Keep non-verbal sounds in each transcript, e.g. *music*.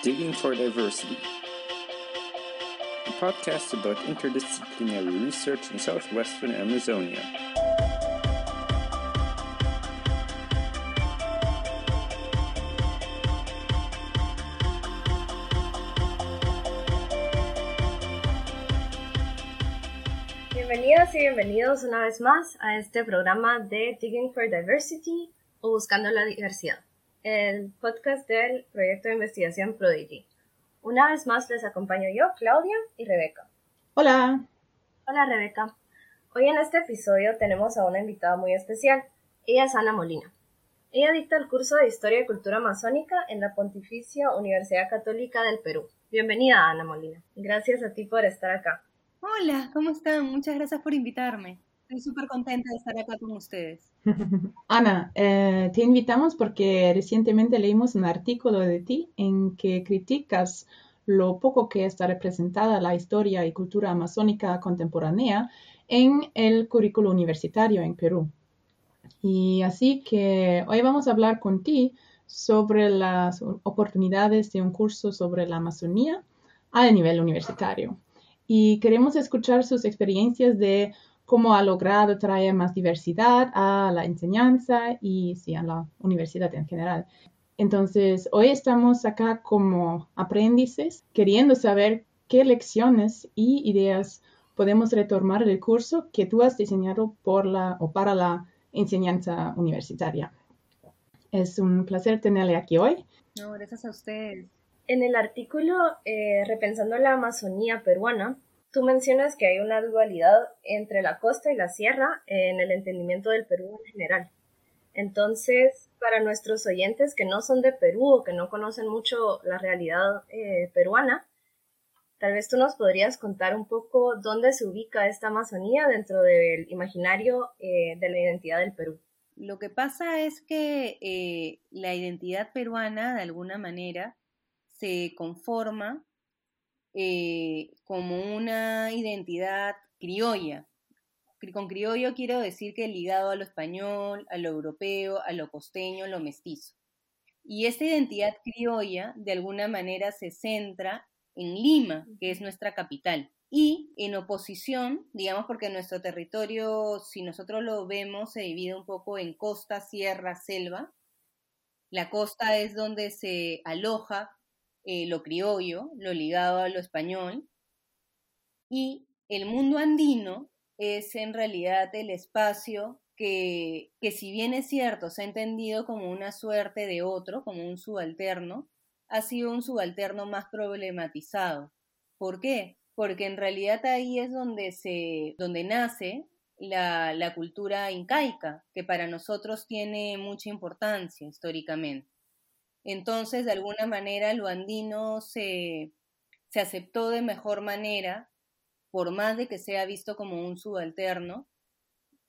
Digging for Diversity, a podcast about interdisciplinary research in southwestern Amazonia. Bienvenidas y bienvenidos una vez más a este programa de Digging for Diversity o Buscando la Diversidad, el podcast del proyecto de investigación Prodigy. Una vez más les acompaño yo, Claudia y Rebeca. Hola. Hola Rebeca. Hoy en este episodio tenemos a una invitada muy especial. Ella es Ana Molina. Ella dicta el curso de Historia y Cultura Amazónica en la Pontificia Universidad Católica del Perú. Bienvenida, Ana Molina. Gracias a ti por estar acá. Hola, ¿cómo están? Muchas gracias por invitarme. Estoy súper contenta de estar acá con ustedes. *laughs* Ana, eh, te invitamos porque recientemente leímos un artículo de ti en que criticas lo poco que está representada la historia y cultura amazónica contemporánea en el currículo universitario en Perú. Y así que hoy vamos a hablar con ti sobre las oportunidades de un curso sobre la Amazonía a nivel universitario y queremos escuchar sus experiencias de cómo ha logrado traer más diversidad a la enseñanza y sí, a la universidad en general. Entonces, hoy estamos acá como aprendices, queriendo saber qué lecciones y ideas podemos retomar del curso que tú has diseñado por la o para la enseñanza universitaria. Es un placer tenerle aquí hoy. Gracias a ustedes. En el artículo eh, Repensando la Amazonía peruana, tú mencionas que hay una dualidad entre la costa y la sierra en el entendimiento del Perú en general. Entonces, para nuestros oyentes que no son de Perú o que no conocen mucho la realidad eh, peruana, tal vez tú nos podrías contar un poco dónde se ubica esta Amazonía dentro del imaginario eh, de la identidad del Perú. Lo que pasa es que la identidad peruana, de alguna manera, se conforma eh, como una identidad criolla. Con criollo quiero decir que ligado a lo español, a lo europeo, a lo costeño, a lo mestizo. Y esta identidad criolla de alguna manera se centra en Lima, que es nuestra capital. Y en oposición, digamos porque nuestro territorio, si nosotros lo vemos, se divide un poco en costa, sierra, selva. La costa es donde se aloja eh, lo criollo, lo ligado a lo español, y el mundo andino es en realidad el espacio que, que si bien es cierto, se ha entendido como una suerte de otro, como un subalterno, ha sido un subalterno más problematizado. ¿Por qué? Porque en realidad ahí es donde, se, donde nace la, la cultura incaica, que para nosotros tiene mucha importancia históricamente. Entonces, de alguna manera, lo andino se, se aceptó de mejor manera, por más de que sea visto como un subalterno,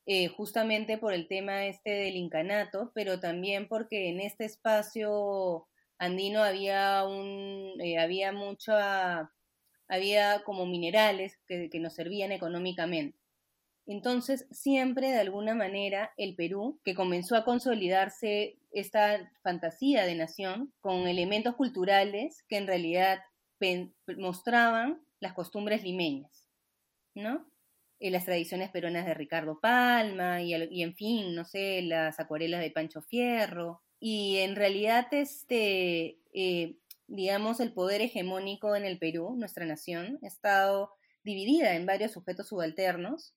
eh, justamente por el tema este del incanato, pero también porque en este espacio andino había un, eh, había mucha, había como minerales que, que nos servían económicamente. Entonces, siempre de alguna manera el Perú, que comenzó a consolidarse esta fantasía de nación con elementos culturales que en realidad mostraban las costumbres limeñas, ¿no? Eh, las tradiciones peruanas de Ricardo Palma y, en fin, no sé, las acuarelas de Pancho Fierro. Y en realidad, este, eh, digamos, el poder hegemónico en el Perú, nuestra nación, ha estado dividida en varios sujetos subalternos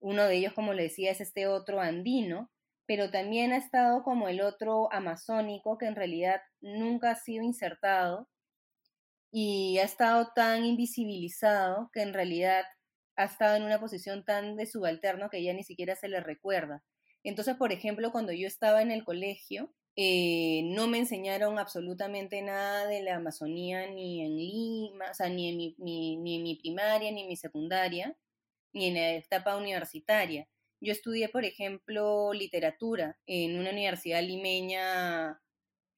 uno de ellos, como le decía, es este otro andino, pero también ha estado como el otro amazónico que en realidad nunca ha sido insertado y ha estado tan invisibilizado que en realidad ha estado en una posición tan de subalterno que ya ni siquiera se le recuerda. Entonces, por ejemplo, cuando yo estaba en el colegio, eh, no me enseñaron absolutamente nada de la Amazonía ni en Lima, o sea, ni en mi, ni en mi primaria, ni en mi secundaria ni en la etapa universitaria. Yo estudié, por ejemplo, literatura en una universidad limeña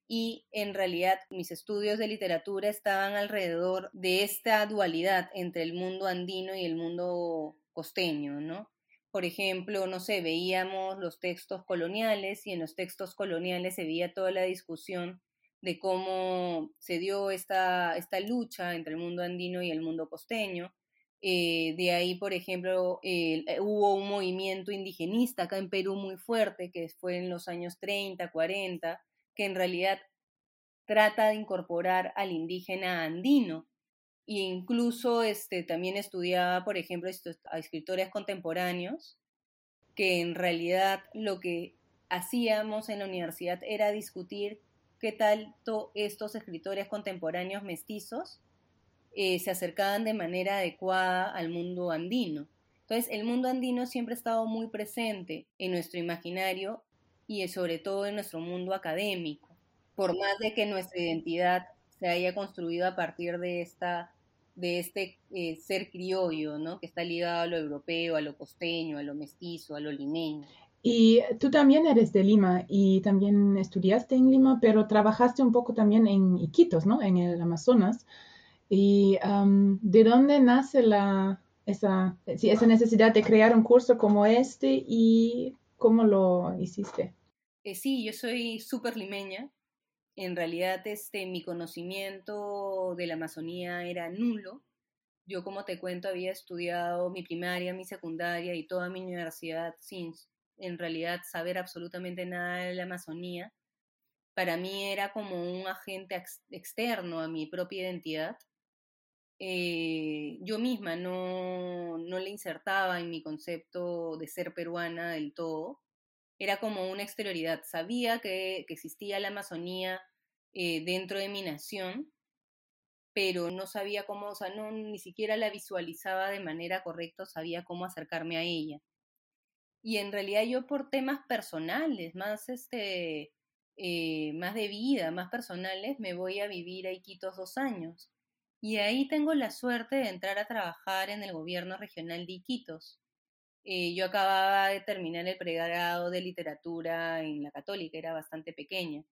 y en realidad mis estudios de literatura estaban alrededor de esta dualidad entre el mundo andino y el mundo costeño, ¿no? Por ejemplo, no sé, veíamos los textos coloniales y en los textos coloniales se veía toda la discusión de cómo se dio esta, esta lucha entre el mundo andino y el mundo costeño. Eh, de ahí, por ejemplo, eh, hubo un movimiento indigenista acá en Perú muy fuerte, que fue en los años 30, 40, que en realidad trata de incorporar al indígena andino. E incluso este, también estudiaba, por ejemplo, a escritores contemporáneos, que en realidad lo que hacíamos en la universidad era discutir qué tal estos escritores contemporáneos mestizos eh, se acercaban de manera adecuada al mundo andino. Entonces, el mundo andino siempre ha estado muy presente en nuestro imaginario y sobre todo en nuestro mundo académico, por más de que nuestra identidad se haya construido a partir de esta de este eh, ser criollo, ¿no? Que está ligado a lo europeo, a lo costeño, a lo mestizo, a lo limeño. Y tú también eres de Lima y también estudiaste en Lima, pero trabajaste un poco también en Iquitos, ¿no? En el Amazonas. ¿Y de dónde nace la, esa, esa necesidad de crear un curso como este y cómo lo hiciste? Eh, sí, yo soy súper limeña. En realidad, este, mi conocimiento de la Amazonía era nulo. Yo, como te cuento, había estudiado mi primaria, mi secundaria y toda mi universidad sin en realidad saber absolutamente nada de la Amazonía. Para mí era como un agente externo a mi propia identidad. Eh, yo misma no, no le insertaba en mi concepto de ser peruana del todo. Era como una exterioridad. Sabía que, existía la Amazonía eh, dentro de mi nación, pero no sabía cómo, o sea, no, ni siquiera la visualizaba de manera correcta, sabía cómo acercarme a ella y en realidad yo por temas personales, más este, eh, más de vida, más personales, me voy a vivir a Iquitos dos años. Y ahí tengo la suerte de entrar a trabajar en el gobierno regional de Iquitos. Eh, yo acababa de terminar el pregrado de literatura en la católica, era bastante pequeña.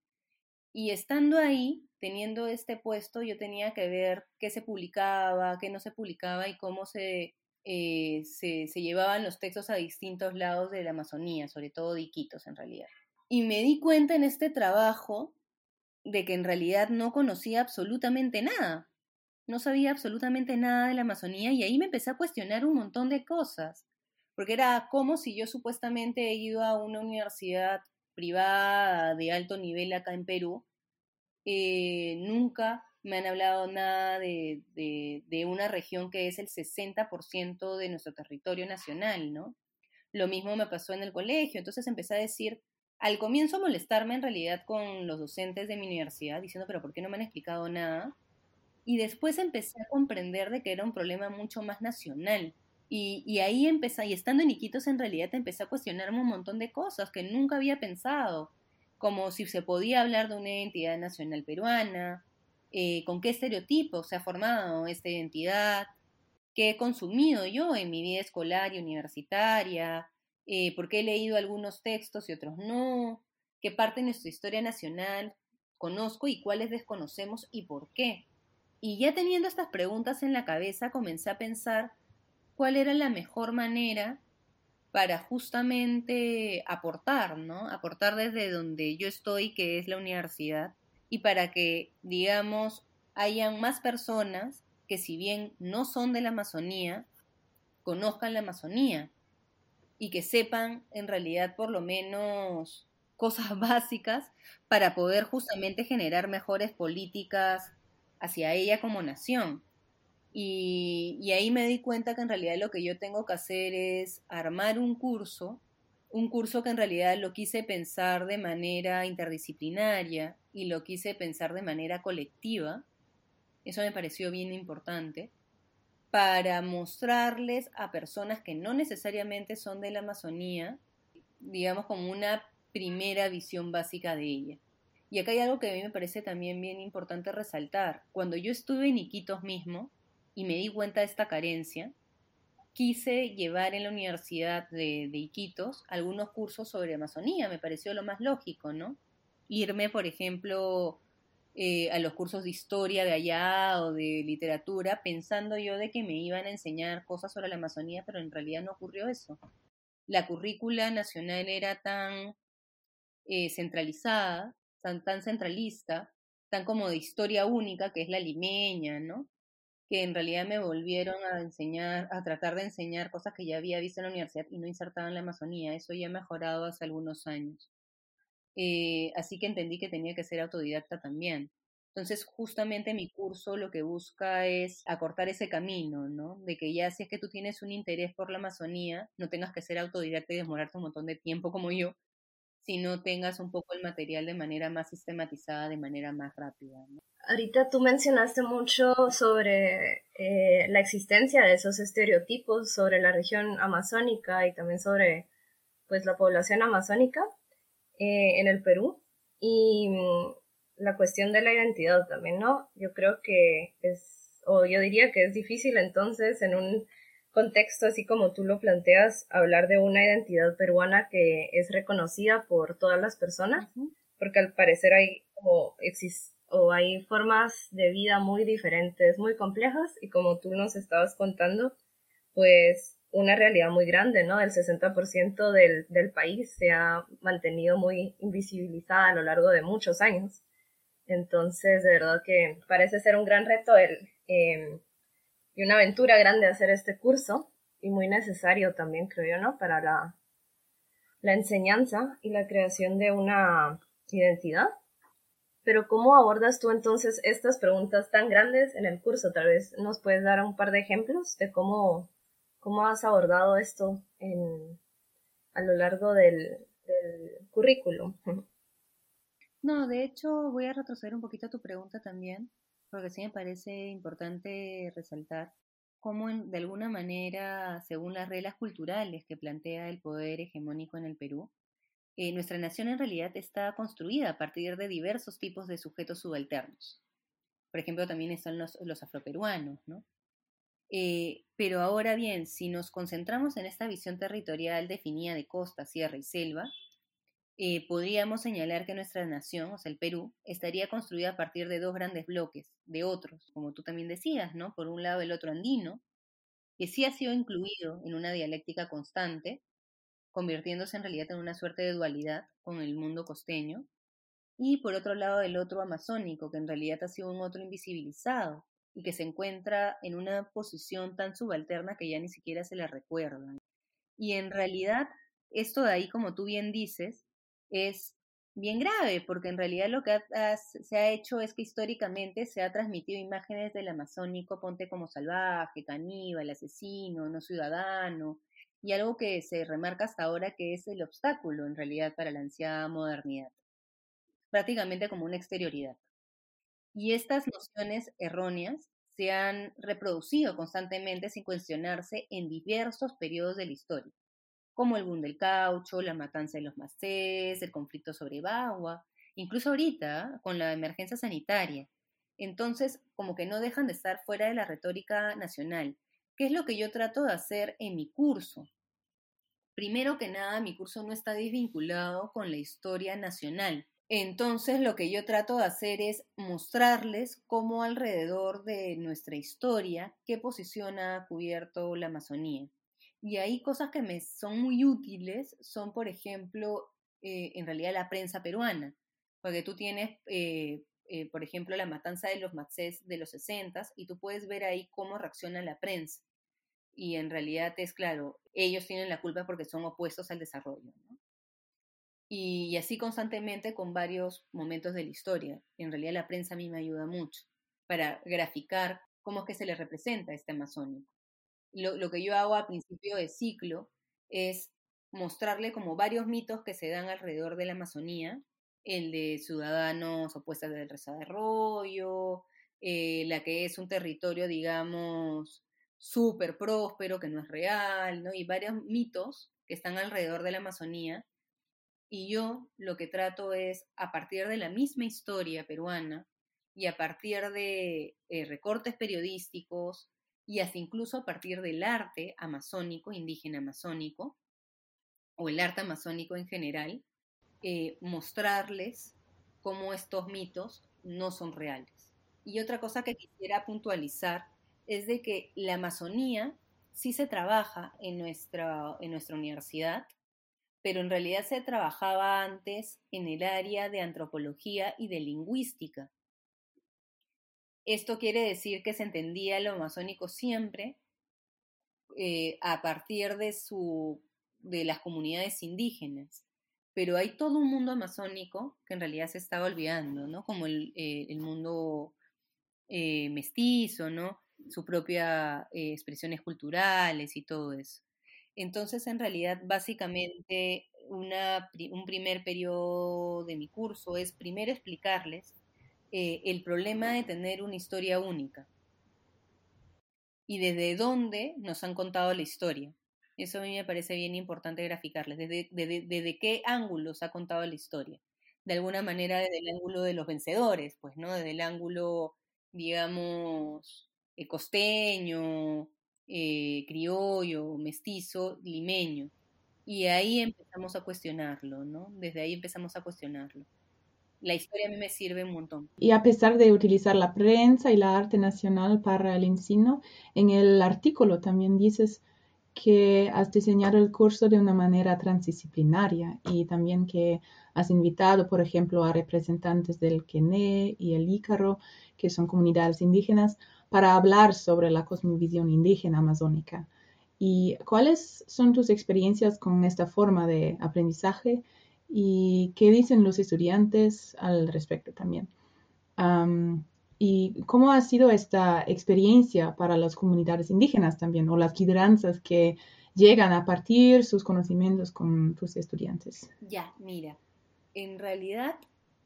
Y estando ahí, teniendo este puesto, yo tenía que ver qué se publicaba, qué no se publicaba y cómo se eh, se, llevaban los textos a distintos lados de la Amazonía, sobre todo de Iquitos en realidad. Y me di cuenta en este trabajo de que en realidad no conocía absolutamente nada. No sabía absolutamente nada de la Amazonía y ahí me empecé a cuestionar un montón de cosas. Porque era como si yo supuestamente he ido a una universidad privada de alto nivel acá en Perú. Eh, nunca me han hablado nada de, de, una región que es el 60% de nuestro territorio nacional, ¿no? Lo mismo me pasó en el colegio, entonces empecé a decir, al comienzo molestarme en realidad con los docentes de mi universidad, diciendo, pero ¿por qué no me han explicado nada? Y después empecé a comprender de que era un problema mucho más nacional. Y, y ahí empecé, y estando en Iquitos en realidad empecé a cuestionarme un montón de cosas que nunca había pensado, como si se podía hablar de una identidad nacional peruana, eh, con qué estereotipos se ha formado esta identidad, qué he consumido yo en mi vida escolar y universitaria, eh, por qué he leído algunos textos y otros no, qué parte de nuestra historia nacional conozco y cuáles desconocemos y por qué. Y ya teniendo estas preguntas en la cabeza, comencé a pensar cuál era la mejor manera para justamente aportar, ¿no? Aportar desde donde yo estoy, que es la universidad, y para que, digamos, hayan más personas que si bien no son de la Amazonía, conozcan la Amazonía y que sepan en realidad por lo menos cosas *laughs* básicas para poder justamente generar mejores políticas hacia ella como nación. Y, ahí me di cuenta que en realidad lo que yo tengo que hacer es armar un curso un curso que en realidad lo quise pensar de manera interdisciplinaria y lo quise pensar de manera colectiva, eso me pareció bien importante, para mostrarles a personas que no necesariamente son de la Amazonía, digamos como una primera visión básica de ella. Y acá hay algo que a mí me parece también bien importante resaltar. Cuando yo estuve en Iquitos mismo y me di cuenta de esta carencia, quise llevar en la Universidad de, Iquitos algunos cursos sobre Amazonía, me pareció lo más lógico, ¿no? Irme, por ejemplo, eh, a los cursos de historia de allá o de literatura, pensando yo de que me iban a enseñar cosas sobre la Amazonía, pero en realidad no ocurrió eso. La currícula nacional era tan eh, centralizada, tan, tan centralista, tan como de historia única, que es la limeña, ¿no? Que en realidad me volvieron a enseñar, a tratar de enseñar cosas que ya había visto en la universidad y no insertaba en la Amazonía. Eso ya ha mejorado hace algunos años. Eh, así que entendí que tenía que ser autodidacta también. Entonces, justamente mi curso lo que busca es acortar ese camino, ¿no? De que ya si es que tú tienes un interés por la Amazonía, no tengas que ser autodidacta y demorarte un montón de tiempo como yo, sino tengas un poco el material de manera más sistematizada, de manera más rápida. ¿no? Ahorita tú mencionaste mucho sobre eh, la existencia de esos estereotipos sobre la región amazónica y también sobre pues la población amazónica eh, en el Perú. Y mm, la cuestión de la identidad también, ¿no? Yo creo que es, o yo diría que es difícil entonces en un contexto así como tú lo planteas, hablar de una identidad peruana que es reconocida por todas las personas, porque al parecer hay como o hay formas de vida muy diferentes, muy complejas, y como tú nos estabas contando, pues una realidad muy grande, ¿no? El 60% del, del país se ha mantenido muy invisibilizada a lo largo de muchos años. Entonces, de verdad que parece ser un gran reto el, em, y una aventura grande hacer este curso y muy necesario también, creo yo, ¿no? Para la, la enseñanza y la creación de una identidad. Pero ¿cómo abordas tú entonces estas preguntas tan grandes en el curso? Tal vez nos puedes dar un par de ejemplos de cómo, cómo has abordado esto en, a lo largo del, del currículum. No, de hecho voy a retroceder un poquito a tu pregunta también, porque sí me parece importante resaltar cómo de alguna manera, según las reglas culturales que plantea el poder hegemónico en el Perú, eh, nuestra nación en realidad está construida a partir de diversos tipos de sujetos subalternos. Por ejemplo, también están los, los afroperuanos, ¿no? Eh, pero ahora bien, si nos concentramos en esta visión territorial definida de costa, sierra y selva, eh, podríamos señalar que nuestra nación, o sea, el Perú, estaría construida a partir de dos grandes bloques, de otros, como tú también decías, ¿no? Por un lado el otro andino, que sí ha sido incluido en una dialéctica constante, convirtiéndose en realidad en una suerte de dualidad con el mundo costeño, y por otro lado el otro amazónico, que en realidad ha sido un otro invisibilizado y que se encuentra en una posición tan subalterna que ya ni siquiera se le recuerda. Y en realidad, esto de ahí, como tú bien dices, es bien grave, porque en realidad lo que se ha hecho es que históricamente se ha transmitido imágenes del amazónico, ponte como salvaje, caníbal, asesino, no ciudadano, y algo que se remarca hasta ahora que es el obstáculo en realidad para la ansiada modernidad, prácticamente como una exterioridad. Y estas nociones erróneas se han reproducido constantemente sin cuestionarse en diversos periodos de la historia como el boom del caucho, la matanza de los macés, el conflicto sobre Bagua, incluso ahorita con la emergencia sanitaria. Entonces, como que no dejan de estar fuera de la retórica nacional. ¿Qué es lo que yo trato de hacer en mi curso? Primero que nada, mi curso no está desvinculado con la historia nacional. Entonces, lo que yo trato de hacer es mostrarles cómo alrededor de nuestra historia, qué posición ha cubierto la Amazonía. Y hay cosas que me son muy útiles, son por ejemplo, eh, en realidad la prensa peruana, porque tú tienes, eh, eh, por ejemplo, la matanza de los matzés de los 60 y tú puedes ver ahí cómo reacciona la prensa. Y en realidad es claro, ellos tienen la culpa porque son opuestos al desarrollo. Y, así constantemente con varios momentos de la historia. En realidad la prensa a mí me ayuda mucho para graficar cómo es que se le representa este amazónico lo, que yo hago a principio de ciclo es mostrarle como varios mitos que se dan alrededor de la Amazonía, el de ciudadanos opuestos del desarrollo, eh, la que es un territorio, digamos, súper próspero, que no es real, ¿no? Y varios mitos que están alrededor de la Amazonía. Y yo lo que trato es, a partir de la misma historia peruana y a partir de eh, recortes periodísticos, y hasta incluso a partir del arte amazónico, indígena amazónico, o el arte amazónico en general, eh, mostrarles cómo estos mitos no son reales. Y otra cosa que quisiera puntualizar es de que la Amazonía sí se trabaja en nuestra, en nuestra universidad, pero en realidad se trabajaba antes en el área de antropología y de lingüística, esto quiere decir que se entendía lo amazónico siempre eh, a partir de, las comunidades indígenas. Pero hay todo un mundo amazónico que en realidad se estaba olvidando, ¿no? Como el, eh, mundo eh, mestizo, ¿no? Su propia expresiones culturales y todo eso. Entonces, en realidad, básicamente, un primer periodo de mi curso es primero explicarles el problema de tener una historia única y desde dónde nos han contado la historia. Eso a mí me parece bien importante graficarles, desde, desde, qué ángulos ha contado la historia. De alguna manera desde el ángulo de los vencedores, pues, ¿no? Desde el ángulo, digamos, eh, costeño, eh, criollo, mestizo, limeño. Y ahí empezamos a cuestionarlo, ¿no? Desde ahí empezamos a cuestionarlo la historia a mí me sirve un montón. Y a pesar de utilizar la prensa y la arte nacional para el ensino, en el artículo también dices que has diseñado el curso de una manera transdisciplinaria y también que has invitado, por ejemplo, a representantes del Quené y el Ícaro, que son comunidades indígenas, para hablar sobre la cosmovisión indígena amazónica. ¿Y cuáles son tus experiencias con esta forma de aprendizaje y qué dicen los estudiantes al respecto también. y cómo ha sido esta experiencia para las comunidades indígenas también, o las lideranzas que llegan a partir sus conocimientos con tus estudiantes. Ya, mira, en realidad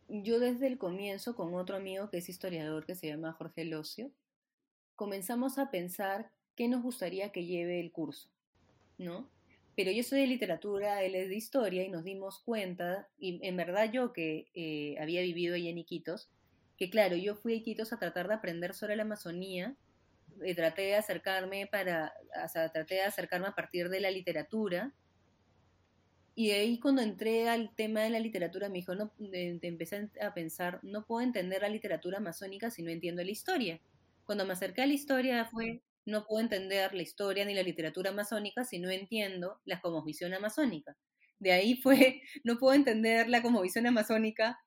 yo desde el comienzo con otro amigo que es historiador que se llama Jorge Locio, comenzamos a pensar qué nos gustaría que lleve el curso, ¿no? Pero yo soy de literatura, él es de historia y nos dimos cuenta, y en verdad yo que eh, había vivido ahí en Iquitos, que claro, yo fui a Iquitos a tratar de aprender sobre la Amazonía, eh, traté de acercarme para, o de acercarme a partir de la literatura, y de ahí cuando entré al tema de la literatura me dijo, no, empecé a pensar, no puedo entender la literatura amazónica si no entiendo la historia. Cuando me acerqué a la historia fue, no puedo entender la historia ni la literatura amazónica si no entiendo la cosmovisión amazónica. De ahí *laughs* fue, no puedo entender la cosmovisión amazónica,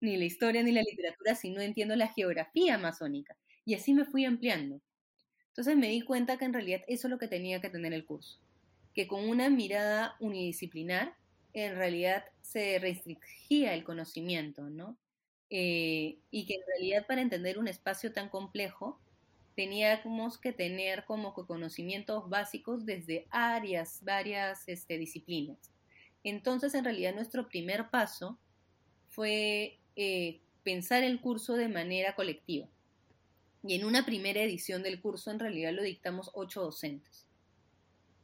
ni la historia ni la literatura si no entiendo la geografía amazónica. Y así me fui ampliando. Entonces me di cuenta que en realidad eso es lo que tenía que tener el curso. Que con una mirada unidisciplinar, en realidad se restringía el conocimiento, ¿no? Eh, y que en realidad para entender un espacio tan complejo, teníamos que tener como conocimientos básicos desde áreas, varias este, disciplinas. Entonces, en realidad, nuestro primer paso fue eh, pensar el curso de manera colectiva. Y en una primera edición del curso, en realidad, lo dictamos ocho docentes.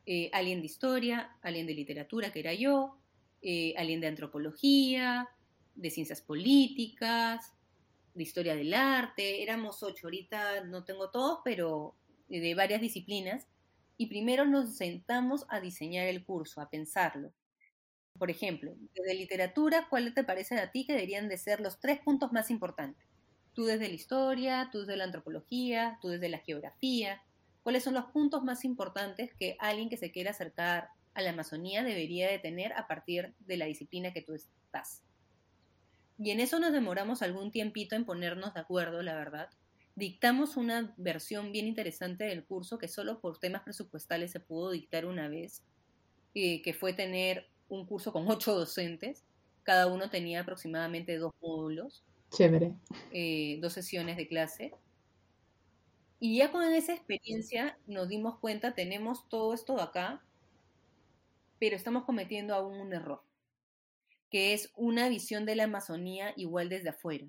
Eh, alguien de historia, alguien de literatura, que era yo, eh, alguien de antropología, de ciencias políticas, de historia del arte, éramos ocho, ahorita no tengo todos, pero de varias disciplinas, y primero nos sentamos a diseñar el curso, a pensarlo. Por ejemplo, desde literatura, ¿cuál te parece a ti que deberían de ser los tres puntos más importantes? Tú desde la historia, tú desde la antropología, tú desde la geografía. ¿Cuáles son los puntos más importantes que alguien que se quiera acercar a la Amazonía debería de tener a partir de la disciplina que tú estás? Y en eso nos demoramos algún tiempito en ponernos de acuerdo, la verdad. Dictamos una versión bien interesante del curso que solo por temas presupuestales se pudo dictar una vez, eh, que fue tener un curso con ocho docentes. Cada uno tenía aproximadamente dos módulos. Chévere. Eh, dos sesiones de clase. Y ya con esa experiencia nos dimos cuenta, tenemos todo esto acá, pero estamos cometiendo aún un error que es una visión de la Amazonía igual desde afuera,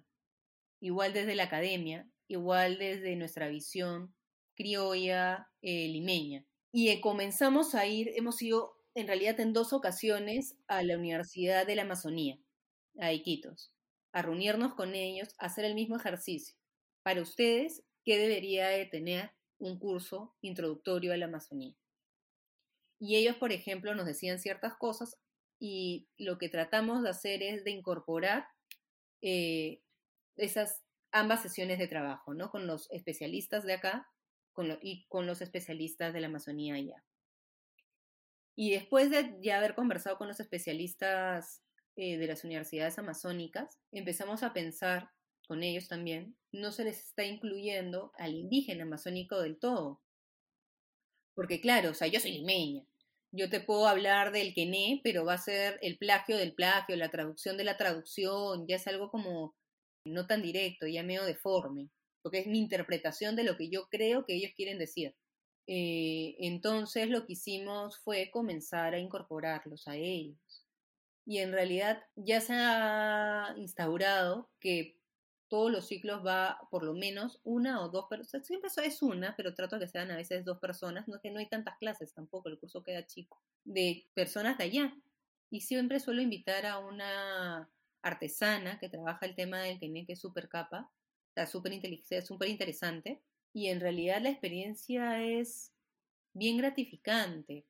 igual desde la academia, igual desde nuestra visión criolla eh, limeña. Y eh, comenzamos a ir, hemos ido en realidad en dos ocasiones a la Universidad de la Amazonía, a Iquitos, a reunirnos con ellos, a hacer el mismo ejercicio. Para ustedes, ¿qué debería de tener un curso introductorio a la Amazonía? Y ellos, por ejemplo, nos decían ciertas cosas y lo que tratamos de hacer es de incorporar eh, esas ambas sesiones de trabajo, ¿no? Con los especialistas de acá y con los especialistas de la Amazonía allá. Y después de ya haber conversado con los especialistas eh, de las universidades amazónicas, empezamos a pensar con ellos también, no se les está incluyendo al indígena amazónico del todo. Porque claro, o sea, yo soy limeña, yo te puedo hablar del quené, pero va a ser el plagio del plagio, la traducción de la traducción, ya es algo como no tan directo, ya medio deforme, porque es mi interpretación de lo que yo creo que ellos quieren decir. Eh, entonces lo que hicimos fue comenzar a incorporarlos a ellos. Y en realidad ya se ha instaurado que todos los ciclos va por lo menos una o dos personas, siempre es una, pero trato de que sean a veces dos personas, no que no hay tantas clases tampoco, el curso queda chico, de personas de allá. Y siempre suelo invitar a una artesana que trabaja el tema del que es súper capa, está súper interesante, y en realidad la experiencia es bien gratificante,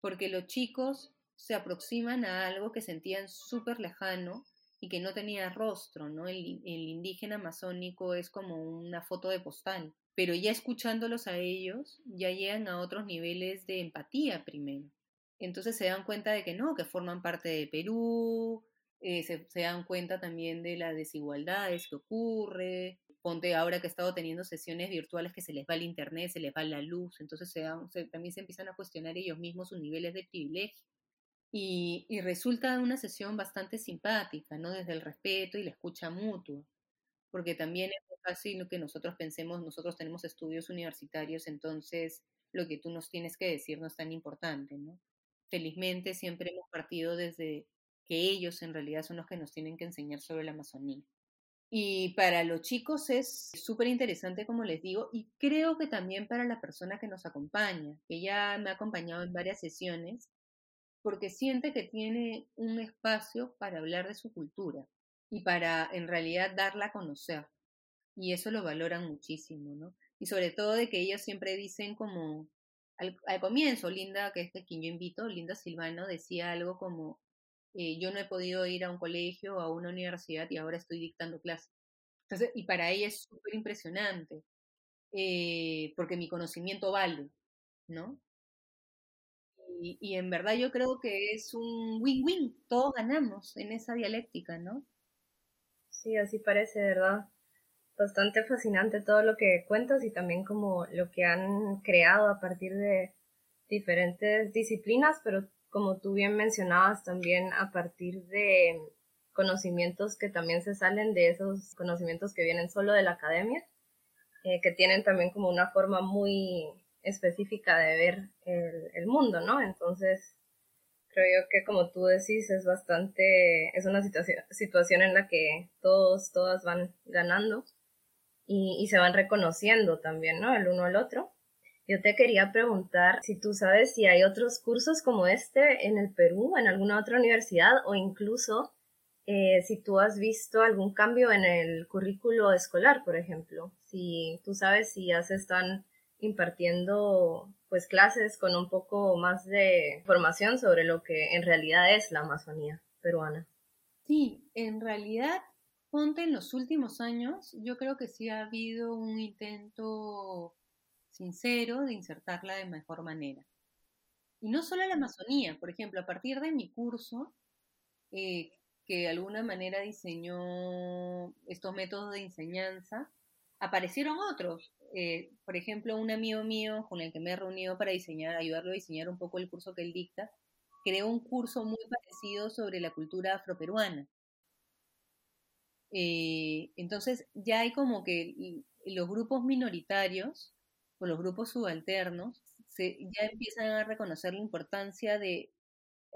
porque los chicos se aproximan a algo que sentían súper lejano y que no tenía rostro, ¿no? El, indígena amazónico es como una foto de postal, pero ya escuchándolos a ellos, ya llegan a otros niveles de empatía primero. Entonces se dan cuenta de que no, que forman parte de Perú, eh, se, dan cuenta también de las desigualdades que ocurre. Ponte ahora que he estado teniendo sesiones virtuales que se les va el internet, se les va la luz, entonces también se empiezan a cuestionar ellos mismos sus niveles de privilegio. Y, y, resulta una sesión bastante simpática, ¿no? Desde el respeto y la escucha mutua, porque también es fácil que nosotros pensemos, nosotros tenemos estudios universitarios, entonces lo que tú nos tienes que decir no es tan importante, ¿no? Felizmente siempre hemos partido desde que ellos en realidad son los que nos tienen que enseñar sobre la Amazonía. Y para los chicos es súper interesante, como les digo, y creo que también para la persona que nos acompaña, que ya me ha acompañado en varias sesiones, porque siente que tiene un espacio para hablar de su cultura y para en realidad darla a conocer. Y eso lo valoran muchísimo, ¿no? Y sobre todo de que ellos siempre dicen como, al, comienzo, Linda, que es de quien yo invito, Linda Silvano, decía algo como, eh, yo no he podido ir a un colegio o a una universidad y ahora estoy dictando clases. Y para ella es súper impresionante, eh, porque mi conocimiento vale, ¿no? Y, en verdad yo creo que es un win-win, todos ganamos en esa dialéctica, ¿no? Sí, así parece, ¿verdad? Bastante fascinante todo lo que cuentas y también como lo que han creado a partir de diferentes disciplinas, pero como tú bien mencionabas también a partir de conocimientos que también se salen de esos conocimientos que vienen solo de la academia, eh, que tienen también como una forma muy específica de ver el, mundo, ¿no? Entonces, creo yo que como tú decís, es bastante, es una situación, situación en la que todos, todas van ganando y, y se van reconociendo también, ¿no? El uno al otro. Yo te quería preguntar si tú sabes si hay otros cursos como este en el Perú, en alguna otra universidad o incluso eh, si tú has visto algún cambio en el currículo escolar, por ejemplo. Si tú sabes si ya se están impartiendo pues clases con un poco más de información sobre lo que en realidad es la Amazonía peruana. Sí, en realidad, ponte en los últimos años, yo creo que sí ha habido un intento sincero de insertarla de mejor manera. Y no solo la Amazonía, por ejemplo, a partir de mi curso, eh, que de alguna manera diseñó estos métodos de enseñanza, aparecieron otros. Eh, por ejemplo, un amigo mío con el que me he reunido para diseñar, ayudarlo a diseñar un poco el curso que él dicta, creó un curso muy parecido sobre la cultura afroperuana. Eh, entonces ya hay como que los grupos minoritarios o los grupos subalternos ya empiezan a reconocer la importancia de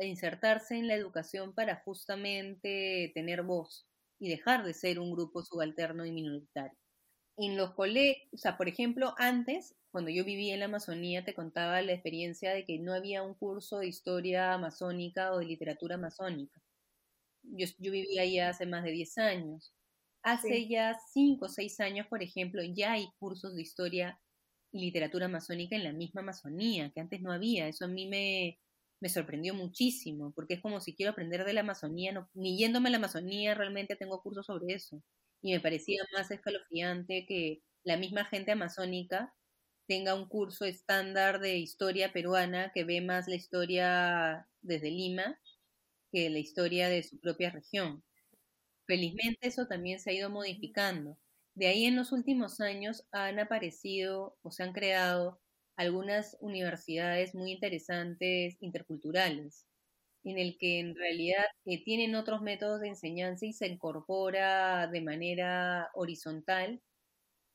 insertarse en la educación para justamente tener voz y dejar de ser un grupo subalterno y minoritario en los colegios, o sea, por ejemplo, antes, cuando yo vivía en la Amazonía, te contaba la experiencia de que no había un curso de historia amazónica o de literatura amazónica. Yo, yo vivía ahí hace más de 10 años. Hace ya 5 o 6 años, por ejemplo, ya hay cursos de historia y literatura amazónica en la misma Amazonía, que antes no había. Eso a mí me, me sorprendió muchísimo, porque es como si quiero aprender de la Amazonía, no, ni yéndome a la Amazonía realmente tengo cursos sobre eso y me parecía más escalofriante que la misma gente amazónica tenga un curso estándar de historia peruana que ve más la historia desde Lima que la historia de su propia región. Felizmente eso también se ha ido modificando. De ahí en los últimos años han aparecido o se han creado algunas universidades muy interesantes interculturales, en el que en realidad eh, tienen otros métodos de enseñanza y se incorpora de manera horizontal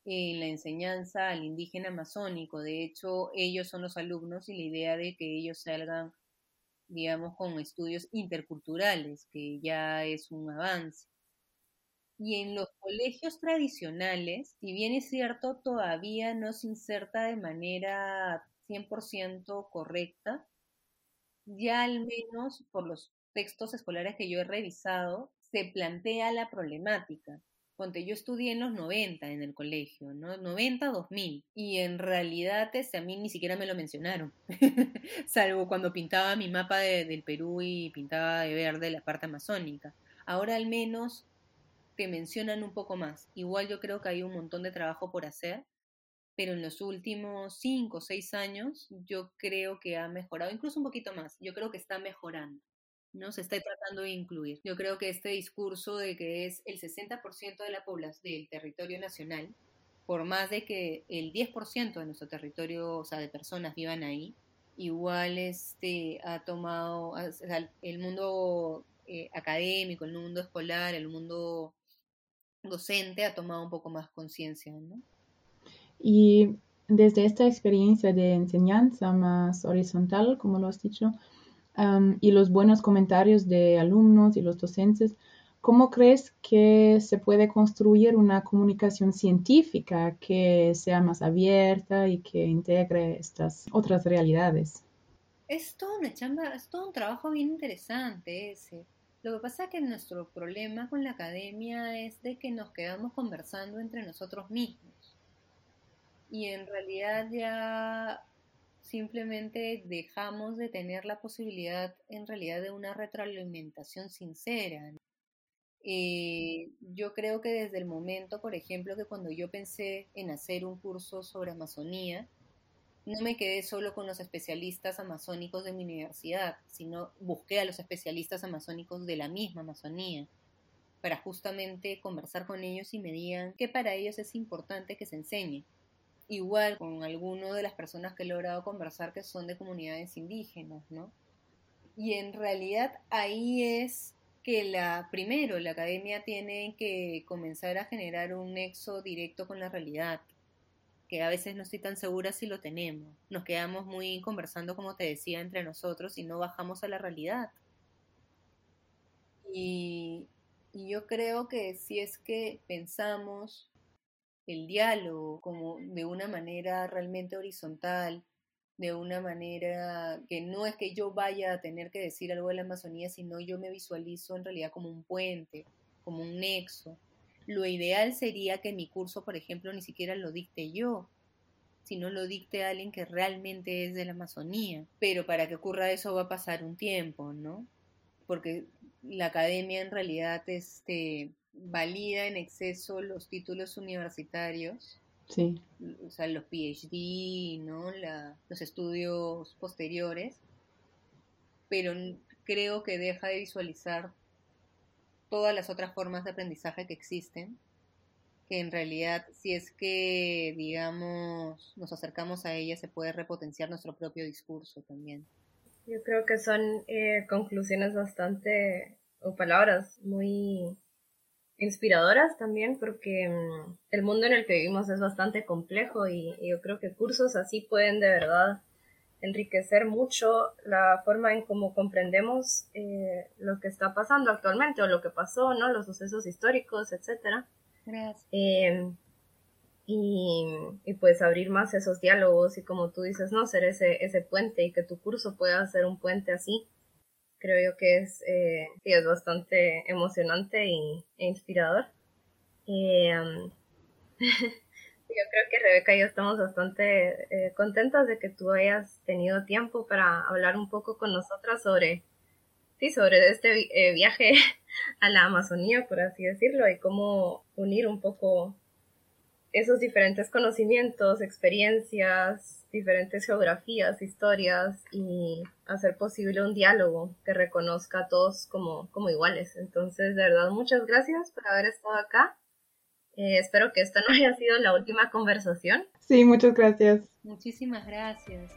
en la enseñanza al indígena amazónico. De hecho, ellos son los alumnos y la idea de que ellos salgan, digamos, con estudios interculturales, que ya es un avance. Y en los colegios tradicionales, si bien es cierto, todavía no se inserta de manera 100% correcta, ya al menos por los textos escolares que yo he revisado, se plantea la problemática. Ponte, yo estudié en los 90 en el colegio, ¿no? 90, 2000. Y en realidad este, a mí ni siquiera me lo mencionaron. *laughs* Salvo cuando pintaba mi mapa del Perú y pintaba de verde la parte amazónica. Ahora al menos te mencionan un poco más. Igual yo creo que hay un montón de trabajo por hacer, pero en los últimos 5 o 6 años yo creo que ha mejorado, incluso un poquito más. Yo creo que está mejorando. ¿no? Se está tratando de incluir. Yo creo que este discurso de que es el 60% de la población del territorio nacional, por más de que el 10% de nuestro territorio, o sea, de personas vivan ahí, igual este ha tomado el mundo eh, académico, el mundo escolar, el mundo docente ha tomado un poco más conciencia, ¿no? Y desde esta experiencia de enseñanza más horizontal, como lo has dicho, y los buenos comentarios de alumnos y los docentes, ¿cómo crees que se puede construir una comunicación científica que sea más abierta y que integre estas otras realidades? Es todo una chamba, es todo un trabajo bien interesante ese. Lo que pasa es que nuestro problema con la academia es de que nos quedamos conversando entre nosotros mismos. Y en realidad ya simplemente dejamos de tener la posibilidad en realidad de una retroalimentación sincera. Eh, yo creo que desde el momento, por ejemplo, que cuando yo pensé en hacer un curso sobre Amazonía, no me quedé solo con los especialistas amazónicos de mi universidad, sino busqué a los especialistas amazónicos de la misma Amazonía para justamente conversar con ellos y me digan que para ellos es importante que se enseñe igual con alguno de las personas que he logrado conversar que son de comunidades indígenas, ¿no? Y en realidad ahí es que la, primero, la academia tiene que comenzar a generar un nexo directo con la realidad, que a veces no estoy tan segura si lo tenemos. Nos quedamos muy conversando, como te decía, entre nosotros y no bajamos a la realidad. Y, y yo creo que si es que pensamos el diálogo como de una manera realmente horizontal, de una manera que no es que yo vaya a tener que decir algo de la Amazonía, sino yo me visualizo en realidad como un puente, como un nexo. Lo ideal sería que mi curso, por ejemplo, ni siquiera lo dicte yo, sino lo dicte alguien que realmente es de la Amazonía. Pero para que ocurra eso va a pasar un tiempo, ¿no? Porque la academia en realidad este, valida en exceso los títulos universitarios. Sí. O sea, los PhD, ¿no? los estudios posteriores. Pero creo que deja de visualizar todas las otras formas de aprendizaje que existen, que en realidad si es que, digamos, nos acercamos a ellas, se puede repotenciar nuestro propio discurso también. Yo creo que son eh, conclusiones bastante, o palabras muy inspiradoras también porque mm, el mundo en el que vivimos es bastante complejo y, yo creo que cursos así pueden de verdad enriquecer mucho la forma en cómo comprendemos eh, lo que está pasando actualmente o lo que pasó, ¿no? Los sucesos históricos, etcétera. Gracias. Em, y, y, pues abrir más esos diálogos y como tú dices, ¿no? Ser ese, ese puente y que tu curso pueda ser un puente así creo yo que es, eh, es bastante emocionante y, e inspirador. Eh, *laughs* yo creo que Rebeca y yo estamos bastante eh, contentas de que tú hayas tenido tiempo para hablar un poco con nosotras sobre, sí, sobre este eh, viaje *laughs* a la Amazonía, por así decirlo, y cómo unir un poco esos diferentes conocimientos, experiencias, diferentes geografías, historias y hacer posible un diálogo que reconozca a todos como, como iguales. Entonces, de verdad, muchas gracias por haber estado acá. Eh, espero que esta no *laughs* haya sido la última conversación. Sí, muchas gracias. Muchísimas gracias.